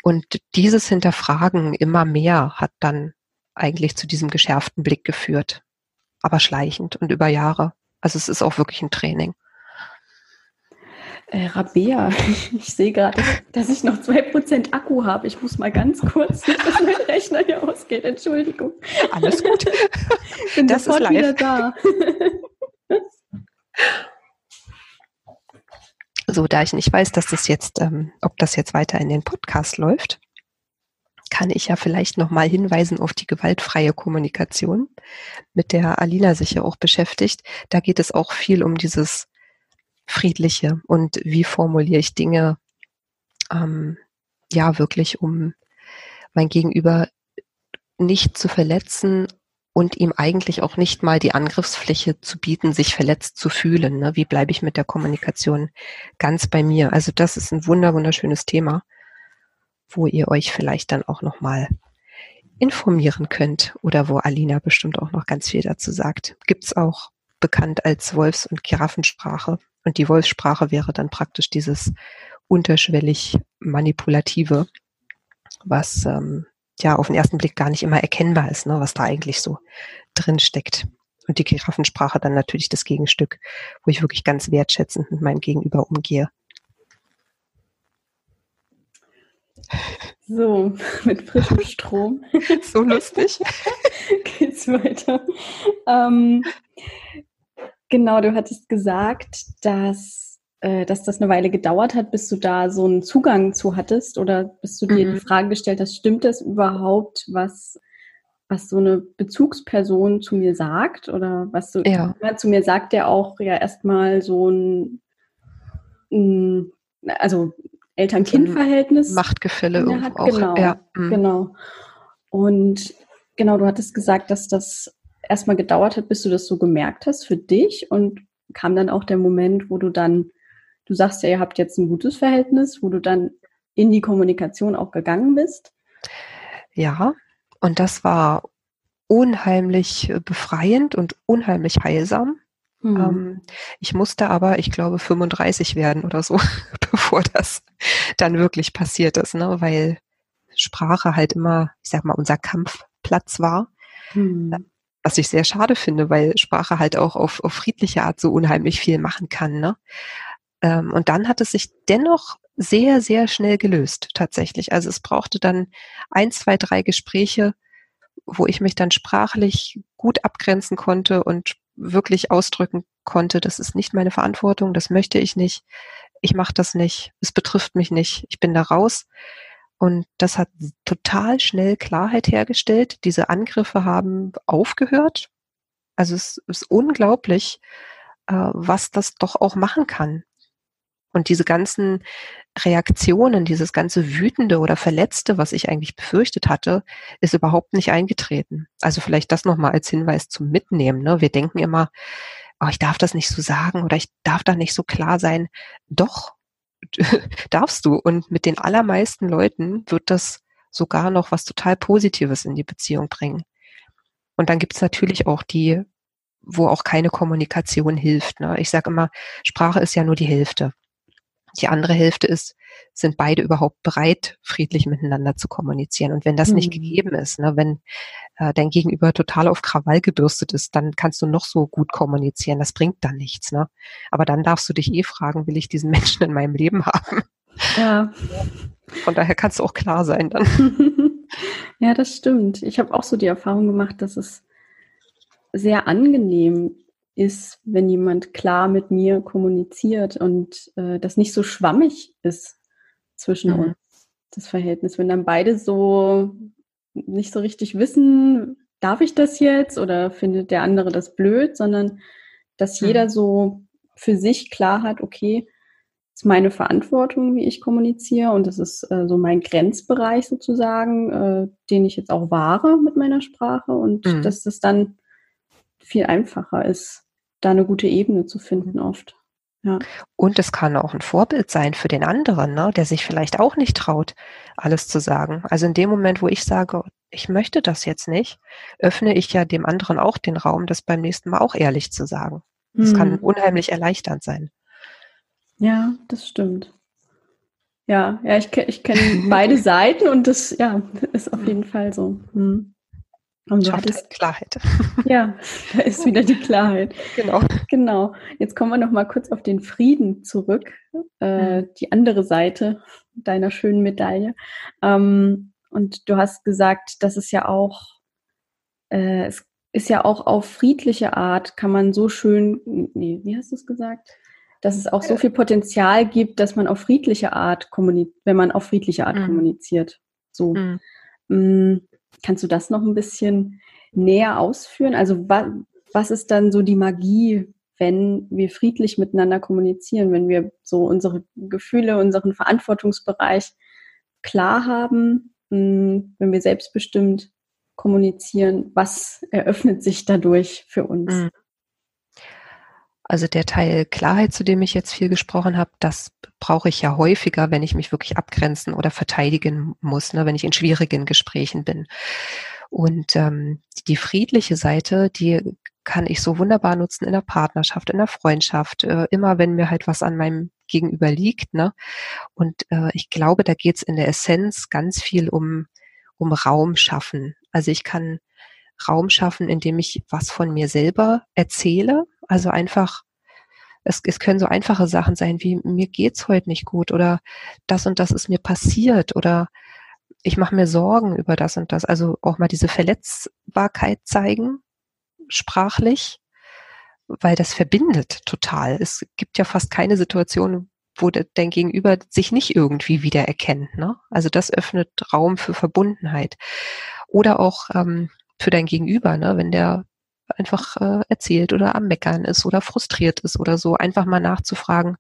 Und dieses Hinterfragen immer mehr hat dann eigentlich zu diesem geschärften Blick geführt. Aber schleichend und über Jahre. Also es ist auch wirklich ein Training. Äh, Rabea, ich sehe gerade, dass ich noch 2% Akku habe. Ich muss mal ganz kurz, dass mein Rechner hier ausgeht. Entschuldigung. Alles gut. Bin das sofort ist live. wieder da. So, da ich nicht weiß, dass das jetzt, ähm, ob das jetzt weiter in den Podcast läuft, kann ich ja vielleicht nochmal hinweisen auf die gewaltfreie Kommunikation, mit der Alina sich ja auch beschäftigt. Da geht es auch viel um dieses Friedliche und wie formuliere ich Dinge, ähm, ja, wirklich, um mein Gegenüber nicht zu verletzen und ihm eigentlich auch nicht mal die Angriffsfläche zu bieten, sich verletzt zu fühlen. Ne? Wie bleibe ich mit der Kommunikation ganz bei mir? Also das ist ein wunder wunderschönes Thema wo ihr euch vielleicht dann auch nochmal informieren könnt oder wo Alina bestimmt auch noch ganz viel dazu sagt. Gibt's auch bekannt als Wolfs- und Giraffensprache. Und die Wolfssprache wäre dann praktisch dieses unterschwellig manipulative, was ähm, ja auf den ersten Blick gar nicht immer erkennbar ist, ne, was da eigentlich so drin steckt. Und die Giraffensprache dann natürlich das Gegenstück, wo ich wirklich ganz wertschätzend mit meinem Gegenüber umgehe. So, mit frischem Strom. so lustig. Geht's weiter. Ähm, genau, du hattest gesagt, dass, äh, dass das eine Weile gedauert hat, bis du da so einen Zugang zu hattest oder bis du dir mhm. die Frage gestellt hast, stimmt das überhaupt, was, was so eine Bezugsperson zu mir sagt? Oder was so ja. zu mir sagt, der auch ja erstmal so ein, ein also Eltern-Kind-Verhältnis. Machtgefälle irgendwo hat. auch. Genau, ja. Mhm. genau. Und genau, du hattest gesagt, dass das erstmal gedauert hat, bis du das so gemerkt hast für dich und kam dann auch der Moment, wo du dann, du sagst ja, ihr habt jetzt ein gutes Verhältnis, wo du dann in die Kommunikation auch gegangen bist. Ja, und das war unheimlich befreiend und unheimlich heilsam. Mhm. Ähm, ich musste aber, ich glaube, 35 werden oder so, bevor das dann wirklich passiert ist, ne? weil Sprache halt immer, ich sag mal, unser Kampfplatz war. Mhm. Was ich sehr schade finde, weil Sprache halt auch auf, auf friedliche Art so unheimlich viel machen kann. Ne? Ähm, und dann hat es sich dennoch sehr, sehr schnell gelöst, tatsächlich. Also es brauchte dann ein, zwei, drei Gespräche, wo ich mich dann sprachlich gut abgrenzen konnte und wirklich ausdrücken konnte, das ist nicht meine Verantwortung, das möchte ich nicht, ich mache das nicht, es betrifft mich nicht, ich bin da raus. Und das hat total schnell Klarheit hergestellt. Diese Angriffe haben aufgehört. Also es ist unglaublich, äh, was das doch auch machen kann. Und diese ganzen Reaktionen, dieses ganze Wütende oder Verletzte, was ich eigentlich befürchtet hatte, ist überhaupt nicht eingetreten. Also vielleicht das nochmal als Hinweis zum Mitnehmen. Ne? Wir denken immer, oh, ich darf das nicht so sagen oder ich darf da nicht so klar sein. Doch, darfst du. Und mit den allermeisten Leuten wird das sogar noch was total Positives in die Beziehung bringen. Und dann gibt's natürlich auch die, wo auch keine Kommunikation hilft. Ne? Ich sage immer, Sprache ist ja nur die Hälfte. Die andere Hälfte ist, sind beide überhaupt bereit, friedlich miteinander zu kommunizieren. Und wenn das mhm. nicht gegeben ist, ne, wenn äh, dein Gegenüber total auf Krawall gebürstet ist, dann kannst du noch so gut kommunizieren. Das bringt dann nichts. Ne? Aber dann darfst du dich eh fragen, will ich diesen Menschen in meinem Leben haben? Ja. Von daher kannst du auch klar sein dann. ja, das stimmt. Ich habe auch so die Erfahrung gemacht, dass es sehr angenehm ist, wenn jemand klar mit mir kommuniziert und äh, das nicht so schwammig ist zwischen mhm. uns, das Verhältnis. Wenn dann beide so nicht so richtig wissen, darf ich das jetzt oder findet der andere das blöd, sondern dass mhm. jeder so für sich klar hat, okay, ist meine Verantwortung, wie ich kommuniziere und das ist äh, so mein Grenzbereich sozusagen, äh, den ich jetzt auch wahre mit meiner Sprache und mhm. dass das dann viel einfacher ist, da eine gute Ebene zu finden oft. Ja. Und es kann auch ein Vorbild sein für den anderen, ne, der sich vielleicht auch nicht traut, alles zu sagen. Also in dem Moment, wo ich sage, ich möchte das jetzt nicht, öffne ich ja dem anderen auch den Raum, das beim nächsten Mal auch ehrlich zu sagen. Das mhm. kann unheimlich erleichternd sein. Ja, das stimmt. Ja, ja, ich, ich kenne beide Seiten und das, ja, ist auf jeden Fall so. Hm. Und du hattest halt Klarheit. Ja, da ist wieder die Klarheit. Genau. Genau. Jetzt kommen wir noch mal kurz auf den Frieden zurück, äh, mhm. die andere Seite deiner schönen Medaille. Ähm, und du hast gesagt, dass es ja auch, äh, es ist ja auch auf friedliche Art, kann man so schön, nee, wie hast du es gesagt? Dass es auch so viel Potenzial gibt, dass man auf friedliche Art kommuniziert, wenn man auf friedliche Art mhm. kommuniziert. So. Mhm. Kannst du das noch ein bisschen näher ausführen? Also wa was ist dann so die Magie, wenn wir friedlich miteinander kommunizieren, wenn wir so unsere Gefühle, unseren Verantwortungsbereich klar haben, mm, wenn wir selbstbestimmt kommunizieren, was eröffnet sich dadurch für uns? Mhm. Also der Teil Klarheit, zu dem ich jetzt viel gesprochen habe, das brauche ich ja häufiger, wenn ich mich wirklich abgrenzen oder verteidigen muss, ne, wenn ich in schwierigen Gesprächen bin. Und ähm, die friedliche Seite, die kann ich so wunderbar nutzen in der Partnerschaft, in der Freundschaft, äh, immer wenn mir halt was an meinem Gegenüber liegt. Ne? Und äh, ich glaube, da geht es in der Essenz ganz viel um, um Raum schaffen. Also ich kann Raum schaffen, indem ich was von mir selber erzähle. Also einfach, es, es können so einfache Sachen sein wie mir geht's heute nicht gut oder das und das ist mir passiert oder ich mache mir Sorgen über das und das. Also auch mal diese Verletzbarkeit zeigen, sprachlich, weil das verbindet total. Es gibt ja fast keine Situation, wo dein Gegenüber sich nicht irgendwie wiedererkennt. Ne? Also das öffnet Raum für Verbundenheit. Oder auch ähm, für dein Gegenüber, ne? wenn der einfach äh, erzählt oder am Meckern ist oder frustriert ist oder so, einfach mal nachzufragen,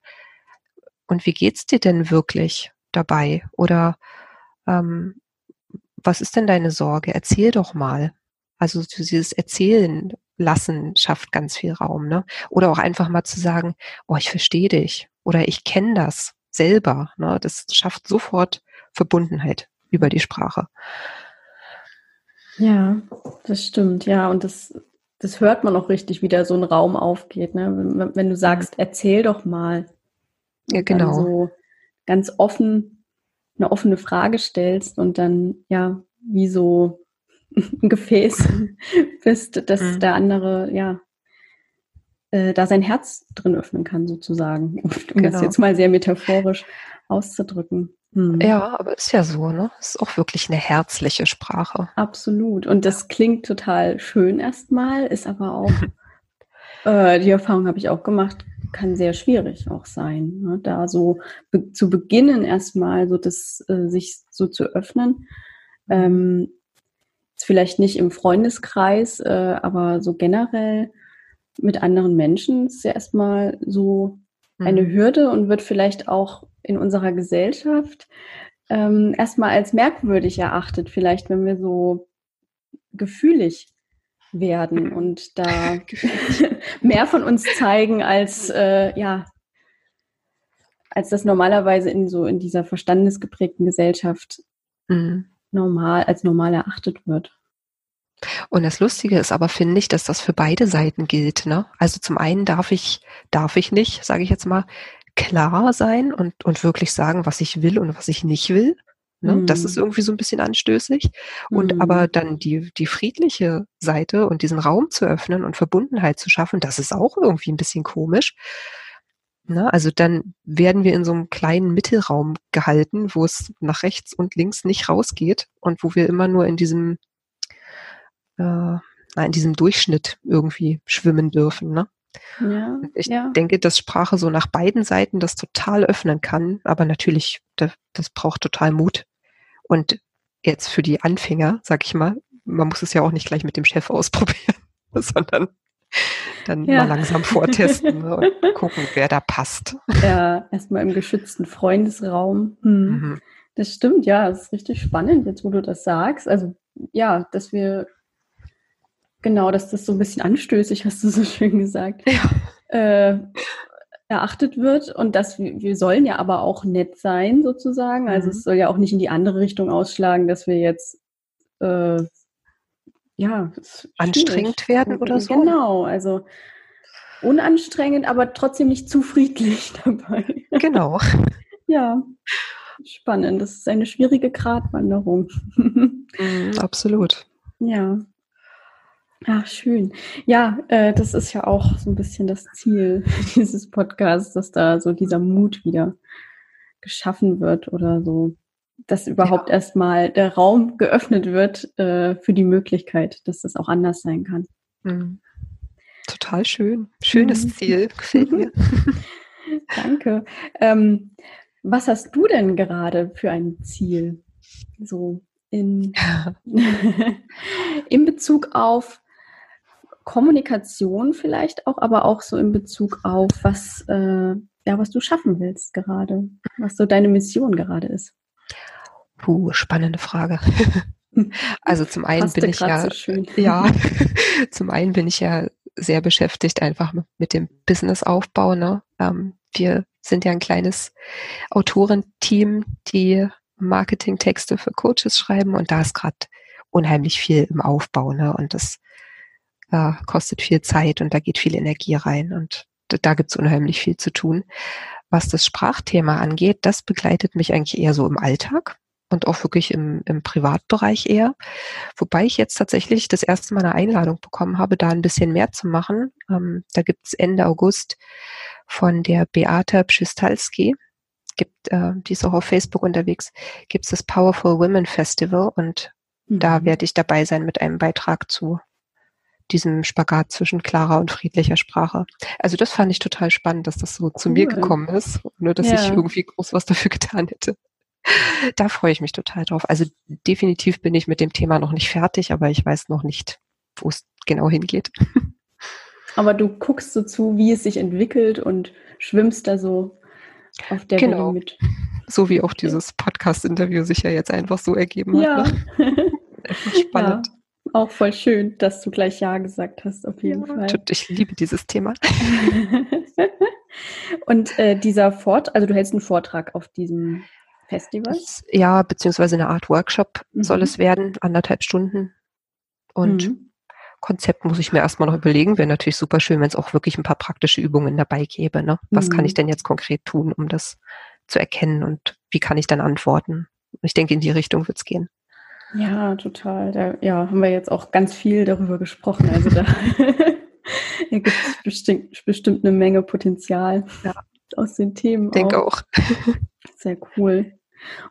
und wie geht's dir denn wirklich dabei? Oder ähm, was ist denn deine Sorge? Erzähl doch mal. Also dieses Erzählen lassen schafft ganz viel Raum, ne? Oder auch einfach mal zu sagen, oh, ich verstehe dich oder ich kenne das selber, ne? Das schafft sofort Verbundenheit über die Sprache. Ja, das stimmt, ja, und das, das hört man auch richtig, wie da so ein Raum aufgeht, ne? Wenn, wenn du sagst, erzähl doch mal. Ja, genau. So ganz offen eine offene Frage stellst und dann ja wie so ein Gefäß bist, dass mhm. der andere ja äh, da sein Herz drin öffnen kann sozusagen, um genau. das jetzt mal sehr metaphorisch auszudrücken. Hm. Ja, aber ist ja so, ne? Ist auch wirklich eine herzliche Sprache. Absolut. Und das klingt total schön erstmal, ist aber auch, äh, die Erfahrung habe ich auch gemacht, kann sehr schwierig auch sein, ne? da so be zu beginnen erstmal so das äh, sich so zu öffnen. Ähm, vielleicht nicht im Freundeskreis, äh, aber so generell mit anderen Menschen ist ja erstmal so eine mhm. Hürde und wird vielleicht auch in unserer Gesellschaft ähm, erstmal als merkwürdig erachtet, vielleicht wenn wir so gefühlig werden und da mehr von uns zeigen als äh, ja als das normalerweise in so in dieser verstandesgeprägten Gesellschaft mhm. normal als normal erachtet wird. Und das Lustige ist aber, finde ich, dass das für beide Seiten gilt. Ne? Also zum einen darf ich, darf ich nicht, sage ich jetzt mal, klar sein und, und wirklich sagen, was ich will und was ich nicht will. Ne? Mhm. Das ist mhm. irgendwie so ein bisschen anstößig. Und mhm. aber dann die, die friedliche Seite und diesen Raum zu öffnen und Verbundenheit zu schaffen, das ist auch irgendwie ein bisschen komisch. Ne? Also dann werden wir in so einem kleinen Mittelraum gehalten, wo es nach rechts und links nicht rausgeht und wo wir immer nur in diesem, äh, in diesem Durchschnitt irgendwie schwimmen dürfen. Ne? Ja, ich ja. denke, dass Sprache so nach beiden Seiten das total öffnen kann, aber natürlich, das, das braucht total Mut. Und jetzt für die Anfänger, sag ich mal, man muss es ja auch nicht gleich mit dem Chef ausprobieren, sondern dann ja. mal langsam vortesten ne, und gucken, wer da passt. Ja, erstmal im geschützten Freundesraum. Hm. Mhm. Das stimmt, ja, das ist richtig spannend, jetzt wo du das sagst. Also ja, dass wir Genau, dass das so ein bisschen anstößig, hast du so schön gesagt, ja. äh, erachtet wird. Und dass wir, wir sollen ja aber auch nett sein, sozusagen. Also mhm. es soll ja auch nicht in die andere Richtung ausschlagen, dass wir jetzt äh, ja anstrengend werden oder so. Genau, also unanstrengend, aber trotzdem nicht zu friedlich dabei. Genau. ja. Spannend. Das ist eine schwierige Gratwanderung. Mhm, absolut. Ja. Ach, schön. Ja, äh, das ist ja auch so ein bisschen das Ziel dieses Podcasts, dass da so dieser Mut wieder geschaffen wird oder so, dass überhaupt ja. erstmal der Raum geöffnet wird äh, für die Möglichkeit, dass das auch anders sein kann. Mhm. Total schön. Schönes mhm. Ziel. Gefällt mir. Danke. Ähm, was hast du denn gerade für ein Ziel? So in, in Bezug auf Kommunikation vielleicht auch, aber auch so in Bezug auf was, äh, ja, was du schaffen willst gerade, was so deine Mission gerade ist. Puh, spannende Frage. Also zum einen Passte bin ich ja, so ja, zum einen bin ich ja sehr beschäftigt einfach mit dem Businessaufbau. Ne? Ähm, wir sind ja ein kleines Autorenteam, die Marketingtexte für Coaches schreiben und da ist gerade unheimlich viel im Aufbau. Ne? Und das äh, kostet viel Zeit und da geht viel Energie rein und da, da gibt es unheimlich viel zu tun. Was das Sprachthema angeht, das begleitet mich eigentlich eher so im Alltag und auch wirklich im, im Privatbereich eher. Wobei ich jetzt tatsächlich das erste Mal eine Einladung bekommen habe, da ein bisschen mehr zu machen. Ähm, da gibt es Ende August von der Beata Pschistalski, gibt, äh, die ist auch auf Facebook unterwegs, gibt es das Powerful Women Festival und mhm. da werde ich dabei sein mit einem Beitrag zu diesem Spagat zwischen klarer und friedlicher Sprache. Also das fand ich total spannend, dass das so cool. zu mir gekommen ist, nur dass ja. ich irgendwie groß was dafür getan hätte. Da freue ich mich total drauf. Also definitiv bin ich mit dem Thema noch nicht fertig, aber ich weiß noch nicht, wo es genau hingeht. Aber du guckst so zu, wie es sich entwickelt und schwimmst da so auf der genau. Welle mit. So wie auch dieses Podcast-Interview sich ja jetzt einfach so ergeben hat. Ja. Ne? Spannend. Ja. Auch voll schön, dass du gleich Ja gesagt hast, auf jeden ja, Fall. Ich liebe dieses Thema. Und äh, dieser Fort, also du hältst einen Vortrag auf diesem Festival? Ja, beziehungsweise eine Art Workshop mhm. soll es werden, anderthalb Stunden. Und mhm. Konzept muss ich mir erstmal noch überlegen. Wäre natürlich super schön, wenn es auch wirklich ein paar praktische Übungen dabei gäbe. Ne? Was mhm. kann ich mhm. denn jetzt konkret tun, um das zu erkennen und wie kann ich dann antworten? Ich denke, in die Richtung wird es gehen. Ja, total. Da ja, haben wir jetzt auch ganz viel darüber gesprochen. Also da gibt es bestimmt, bestimmt eine Menge Potenzial ja. aus den Themen. Ich denke auch. Sehr cool.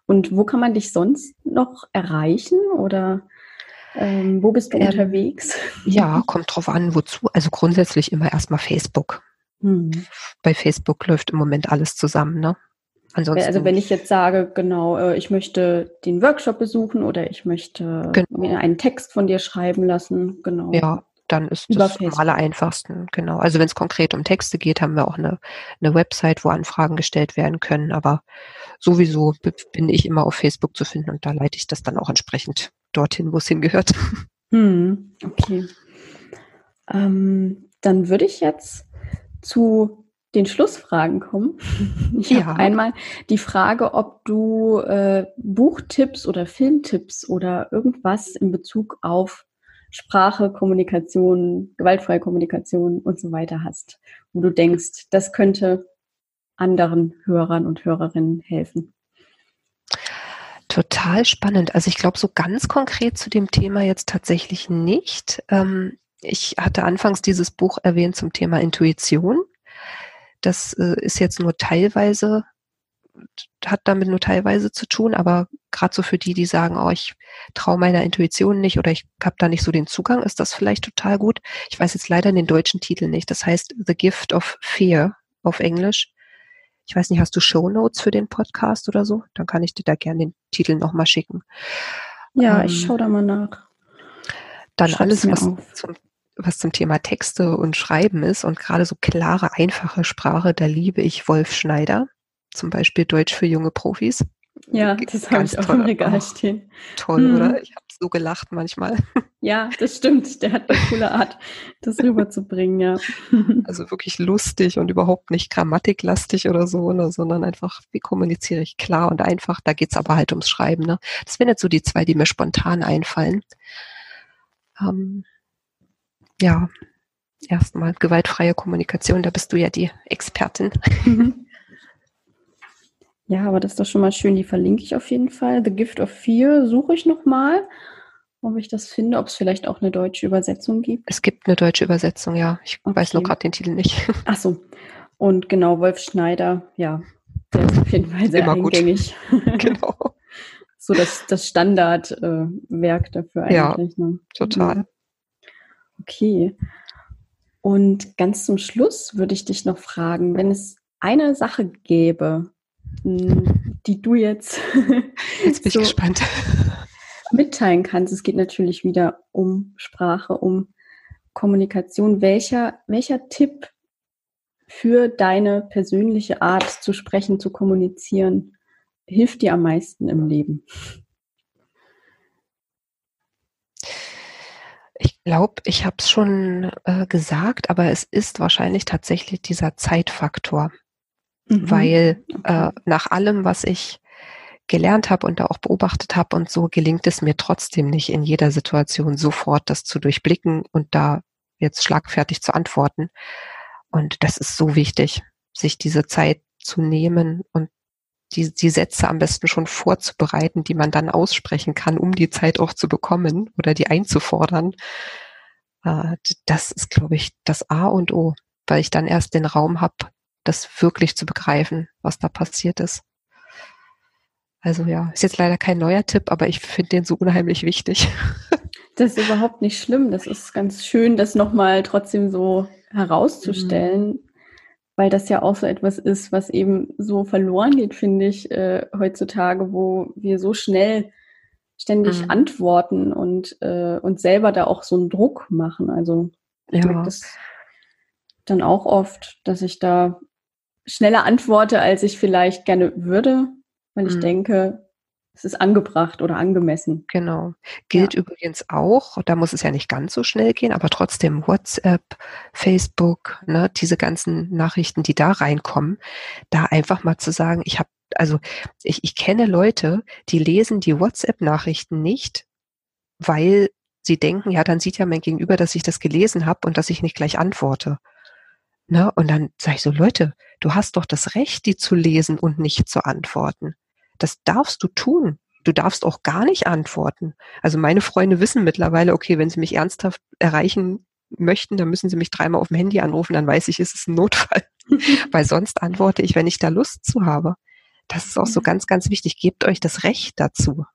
Und wo kann man dich sonst noch erreichen oder ähm, wo bist du ähm, unterwegs? Ja, kommt drauf an, wozu. Also grundsätzlich immer erstmal Facebook. Hm. Bei Facebook läuft im Moment alles zusammen, ne? Ansonsten also wenn ich jetzt sage, genau, äh, ich möchte den Workshop besuchen oder ich möchte genau. mir einen Text von dir schreiben lassen, genau. Ja, dann ist Über das am einfachsten, genau. Also wenn es konkret um Texte geht, haben wir auch eine, eine Website, wo Anfragen gestellt werden können, aber sowieso bin ich immer auf Facebook zu finden und da leite ich das dann auch entsprechend dorthin, wo es hingehört. Hm, okay. Ähm, dann würde ich jetzt zu den Schlussfragen kommen. Ich ja. habe einmal die Frage, ob du äh, Buchtipps oder Filmtipps oder irgendwas in Bezug auf Sprache, Kommunikation, gewaltfreie Kommunikation und so weiter hast, wo du denkst, das könnte anderen Hörern und Hörerinnen helfen. Total spannend. Also ich glaube, so ganz konkret zu dem Thema jetzt tatsächlich nicht. Ähm, ich hatte anfangs dieses Buch erwähnt zum Thema Intuition. Das äh, ist jetzt nur teilweise, hat damit nur teilweise zu tun, aber gerade so für die, die sagen, oh, ich traue meiner Intuition nicht oder ich habe da nicht so den Zugang, ist das vielleicht total gut. Ich weiß jetzt leider den deutschen Titel nicht. Das heißt The Gift of Fear auf Englisch. Ich weiß nicht, hast du Show Notes für den Podcast oder so? Dann kann ich dir da gerne den Titel nochmal schicken. Ja, ähm, ich schaue da mal nach. Dann Schreib's alles, was zum was zum Thema Texte und Schreiben ist und gerade so klare, einfache Sprache, da liebe ich Wolf Schneider, zum Beispiel Deutsch für junge Profis. Ja, das habe ich auch im Regal stehen. Toll, hm. oder? Ich habe so gelacht manchmal. Ja, das stimmt. Der hat eine coole Art, das rüberzubringen, ja. Also wirklich lustig und überhaupt nicht grammatiklastig oder so, ne, sondern einfach, wie kommuniziere ich klar und einfach. Da geht's aber halt ums Schreiben. Ne? Das wären jetzt so die zwei, die mir spontan einfallen. Ähm, ja, erstmal gewaltfreie Kommunikation, da bist du ja die Expertin. Mhm. Ja, aber das ist doch schon mal schön, die verlinke ich auf jeden Fall. The Gift of Fear suche ich nochmal. ob ich das finde, ob es vielleicht auch eine deutsche Übersetzung gibt. Es gibt eine deutsche Übersetzung, ja. Ich okay. weiß nur gerade den Titel nicht. Ach so. Und genau, Wolf Schneider, ja, der ist auf jeden Fall sehr Immer eingängig. genau. so das, das Standardwerk äh, dafür eigentlich. Ja, ne? total. Okay. Und ganz zum Schluss würde ich dich noch fragen, wenn es eine Sache gäbe, hm, die du jetzt, jetzt bin so ich gespannt. mitteilen kannst. Es geht natürlich wieder um Sprache, um Kommunikation. Welcher, welcher Tipp für deine persönliche Art zu sprechen, zu kommunizieren, hilft dir am meisten im Leben? Ich glaube, ich habe es schon äh, gesagt, aber es ist wahrscheinlich tatsächlich dieser Zeitfaktor, mhm. weil äh, nach allem, was ich gelernt habe und da auch beobachtet habe und so gelingt es mir trotzdem nicht in jeder Situation sofort das zu durchblicken und da jetzt schlagfertig zu antworten. Und das ist so wichtig, sich diese Zeit zu nehmen und die, die Sätze am besten schon vorzubereiten, die man dann aussprechen kann, um die Zeit auch zu bekommen oder die einzufordern. Äh, das ist, glaube ich, das A und O, weil ich dann erst den Raum habe, das wirklich zu begreifen, was da passiert ist. Also ja, ist jetzt leider kein neuer Tipp, aber ich finde den so unheimlich wichtig. Das ist überhaupt nicht schlimm. Das ist ganz schön, das nochmal trotzdem so herauszustellen, mhm. Weil das ja auch so etwas ist, was eben so verloren geht, finde ich, äh, heutzutage, wo wir so schnell ständig mhm. antworten und äh, uns selber da auch so einen Druck machen. Also ich ja. merke das dann auch oft, dass ich da schneller antworte, als ich vielleicht gerne würde, weil ich mhm. denke, es ist angebracht oder angemessen. Genau. Gilt ja. übrigens auch, da muss es ja nicht ganz so schnell gehen, aber trotzdem WhatsApp, Facebook, ne, diese ganzen Nachrichten, die da reinkommen, da einfach mal zu sagen, ich habe, also ich, ich kenne Leute, die lesen die WhatsApp-Nachrichten nicht, weil sie denken, ja, dann sieht ja mein Gegenüber, dass ich das gelesen habe und dass ich nicht gleich antworte. Ne? Und dann sage ich so, Leute, du hast doch das Recht, die zu lesen und nicht zu antworten. Das darfst du tun. Du darfst auch gar nicht antworten. Also meine Freunde wissen mittlerweile, okay, wenn sie mich ernsthaft erreichen möchten, dann müssen sie mich dreimal auf dem Handy anrufen, dann weiß ich, ist es ein Notfall. Weil sonst antworte ich, wenn ich da Lust zu habe. Das ist auch so ganz, ganz wichtig. Gebt euch das Recht dazu.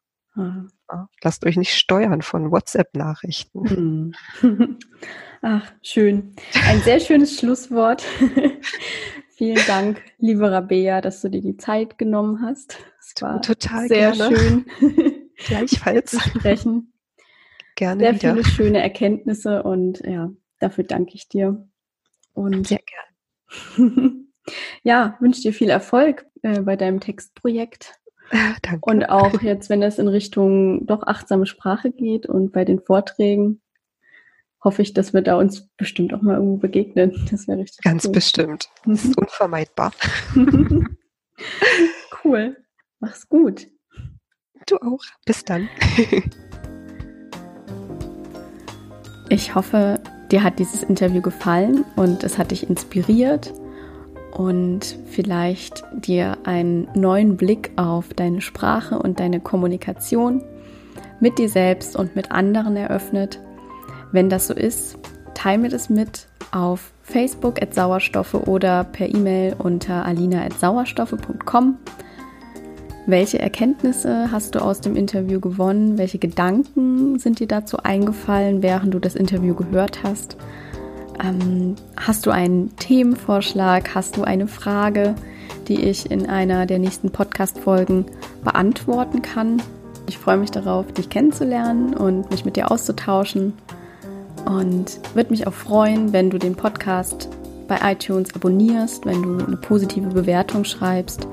Lasst euch nicht steuern von WhatsApp-Nachrichten. Hm. Ach, schön. Ein sehr schönes Schlusswort. Vielen Dank, liebe Rabea, dass du dir die Zeit genommen hast. Es war total sehr gerne. schön. Gleichfalls. zu sprechen. Gerne sehr wieder. viele schöne Erkenntnisse und ja, dafür danke ich dir. Und sehr gerne. ja, wünsche dir viel Erfolg äh, bei deinem Textprojekt. Danke. Und auch jetzt, wenn es in Richtung doch achtsame Sprache geht und bei den Vorträgen, hoffe ich, dass wir da uns bestimmt auch mal irgendwo begegnen. Das wäre richtig Ganz cool. bestimmt. Das ist unvermeidbar. cool. Mach's gut. Du auch. Bis dann. ich hoffe, dir hat dieses Interview gefallen und es hat dich inspiriert und vielleicht dir einen neuen Blick auf deine Sprache und deine Kommunikation mit dir selbst und mit anderen eröffnet. Wenn das so ist, teile mir das mit auf Facebook at Sauerstoffe oder per E-Mail unter alina at sauerstoffe.com. Welche Erkenntnisse hast du aus dem Interview gewonnen? Welche Gedanken sind dir dazu eingefallen, während du das Interview gehört hast? Ähm, hast du einen Themenvorschlag? Hast du eine Frage, die ich in einer der nächsten Podcast-Folgen beantworten kann? Ich freue mich darauf, dich kennenzulernen und mich mit dir auszutauschen. Und würde mich auch freuen, wenn du den Podcast bei iTunes abonnierst, wenn du eine positive Bewertung schreibst,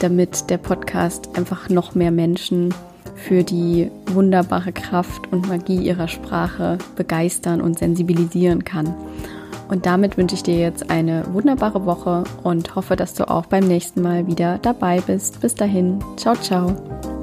damit der Podcast einfach noch mehr Menschen für die wunderbare Kraft und Magie ihrer Sprache begeistern und sensibilisieren kann. Und damit wünsche ich dir jetzt eine wunderbare Woche und hoffe, dass du auch beim nächsten Mal wieder dabei bist. Bis dahin, ciao, ciao.